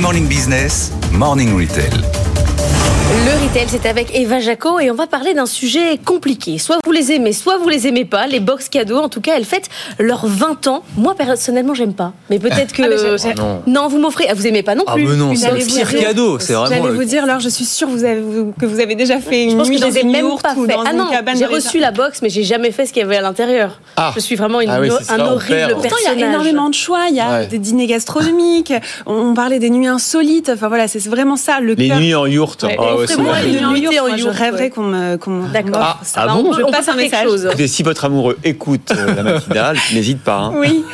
Morning Business, Morning Retail. Le retail, c'est avec Eva Jaco et on va parler d'un sujet compliqué. Soit vous les aimez, soit vous les aimez pas. Les box cadeaux, en tout cas, elles fêtent leurs 20 ans. Moi, personnellement, j'aime pas. Mais peut-être que. Ah, non. non. vous m'offrez. Ah, vous aimez pas non Ah, plus. mais non, c'est pire vous- cadeau. C'est vraiment. J'allais vous dire, alors je suis sûre vous avez, vous- que vous avez déjà fait Je une pense que nuit je dans les ai même pas fait. Ah non, cabane j'ai reçu la box, mais j'ai jamais fait ce qu'il y avait à l'intérieur. Ah. Je suis vraiment une, Ah oui, c'est ça, un horrible perd. Pourtant, il y a énormément de choix. Il y a Ouais. des dîners gastronomiques. On, on parlait des nuits insolites. Enfin voilà, c'est vraiment ça le Les cœur. nuits en yourte. Ouais, une en moi, je rêverais qu'on me, qu'on me- D'accord. Ah, ah bon Je passe un message. Écoutez, si votre amoureux écoute euh, la matinale, n'hésite pas. hein. Oui,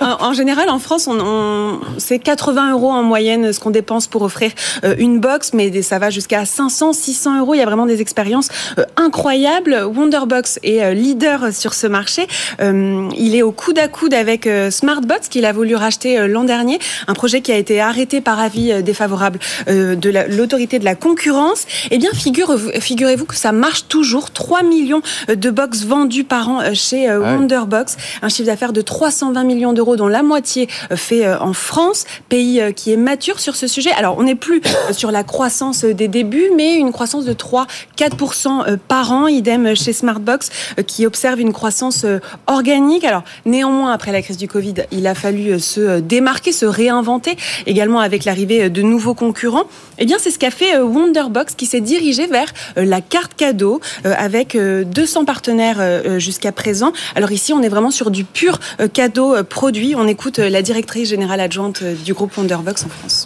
en, en général en France, on, on- c'est 80 euros en moyenne ce qu'on dépense pour offrir euh, une box, mais ça va jusqu'à 500, 600 euros. Il y a vraiment des expériences euh, incroyables. Wonderbox est euh, leader sur ce marché. Euh, il est au coude à coude avec euh, Smartbox qu'il a voulu racheter euh, l'an dernier, un projet qui a été arrêté par avis euh, défavorable euh, de la- l'autorité de la concurrence. Eh bien, figure- figurez-vous que ça marche toujours. 3 millions de box vendues par an euh, chez euh, Ah. Wonderbox, un chiffre d'affaires de 320 millions d'euros, dont la moitié euh, fait euh, en France, pays euh, qui est mature sur ce sujet. Alors, on n'est plus euh, sur la croissance euh, des débuts, mais une croissance de 3-4% euh, par an, idem chez Smartbox, euh, qui observe une croissance euh, organique. Alors, néanmoins, après la crise du Covid, il a fallu euh, se euh, démarquer, se réinventer, également avec l'arrivée euh, de nouveaux concurrents. Eh bien, c'est ce qu'a fait euh, Wonderbox, qui s'est dirigé vers euh, la carte cadeau, euh, avec euh, 200 partenaires euh, euh, jusqu'à présent. Alors ici, on est vraiment sur du pur cadeau produit. On écoute la directrice générale adjointe du groupe Wonderbox en France.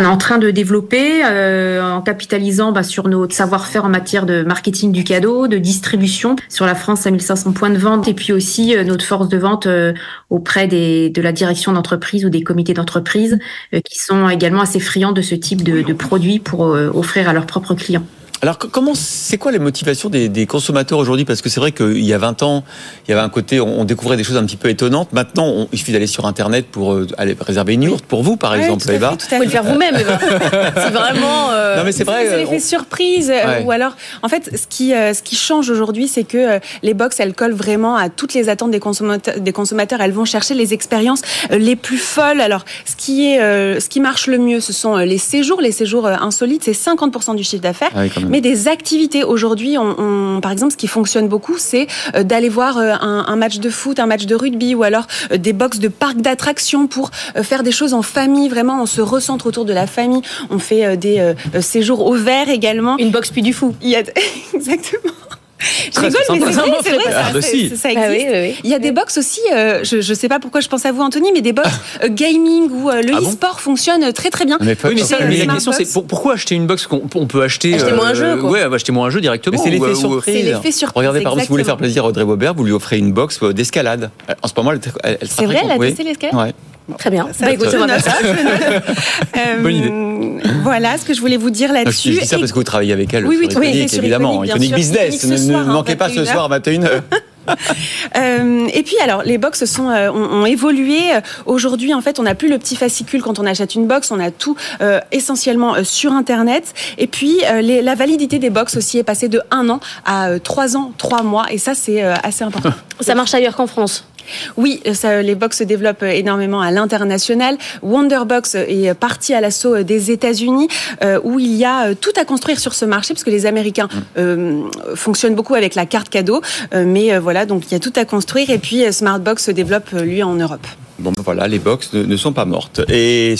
On est en train de développer euh, en capitalisant bah, sur notre savoir-faire en matière de marketing du cadeau, de distribution sur la France à 1500 points de vente et puis aussi euh, notre force de vente euh, auprès des, de la direction d'entreprise ou des comités d'entreprise euh, qui sont également assez friands de ce type de, de produits pour euh, offrir à leurs propres clients. Alors, co- comment, c'est quoi les motivations des, des consommateurs aujourd'hui? Parce que c'est vrai qu'il y a 20 ans, il y avait un côté, on, on découvrait des choses un petit peu étonnantes. Maintenant, on- il suffit d'aller sur Internet pour euh, aller réserver une yourte pour vous, par Ouais, exemple, tout à Eva. Vous pouvez le faire vous-même. C'est vraiment. euh, Non, mais c'est vrai. C'est euh, l'effet on- surprise. euh, Ouais. Ou alors, en fait, ce qui, euh, ce qui change aujourd'hui, c'est que les box, elles collent vraiment à toutes les attentes des consommateurs. Des consommateurs. Elles vont chercher les expériences les plus folles. Alors, ce qui, est, ce qui marche le mieux, ce sont les séjours. Les séjours insolites, c'est 50% du chiffre d'affaires. Ah. Mais des activités aujourd'hui, on, on- par exemple, ce qui fonctionne beaucoup, c'est euh, d'aller voir euh, un, un match de foot, un match de rugby, ou alors euh, des box de parcs d'attractions pour faire des choses en famille. Vraiment, on se recentre autour de la famille. On fait des séjours au vert également. Une box puis du fou. Il y a exactement. Je Très rigole, mais c'est vrai, c'est vrai, Ah, ça, c'est- si. ça, ça Ah existe. oui, oui, oui. Il y a des box aussi, euh, je ne sais pas pourquoi je pense à vous Anthony, mais des box euh, gaming où euh, le Ah bon e-sport fonctionne très très bien. Mais, ça, la question c'est pour- pourquoi acheter une box qu'on on peut acheter Achetez-moi un jeu, quoi. Ouais, achetez-moi un jeu directement. Mais c'est ou- l'effet ou- surprise. Surprise, Regardez, par exemple, si vous voulez faire plaisir à Audrey Weber, vous lui offrez une box d'escalade. En ce moment, elle, elle, elle C'est vrai, elle a testé l'escalade. Très bien. Ça, bah écoute, je on va ça. je note. Euh, Bonne idée. Voilà ce que je voulais vous dire Ah, Je là-dessus. dis ça Et- parce que vous travaillez avec elle Oui, oui, sur oui, Iconic, sur évidemment. Sûr. Business. Ne, ne hein, manquez pas ce 21h. soir à 21h. Euh, et puis alors les box sont euh, ont, ont évolué. Aujourd'hui en fait on n'a plus le petit fascicule quand on achète une box, on a tout euh, essentiellement euh, sur internet. Et puis euh, les- la validité des box aussi est passée de un an à euh, trois ans, trois mois. Et ça c'est euh, assez important. Ça marche ailleurs qu'en France. Oui, ça, les box se développent énormément à l'international. Wonderbox est parti à l'assaut des États-Unis, euh, où il y a euh, tout à construire sur ce marché, parce que les Américains euh, fonctionnent beaucoup avec la carte cadeau. Euh, mais euh, voilà, donc il y a tout à construire. Et puis euh, Smartbox se développe, euh, lui, en Europe. Bon, ben voilà, les box ne, ne sont pas mortes. Et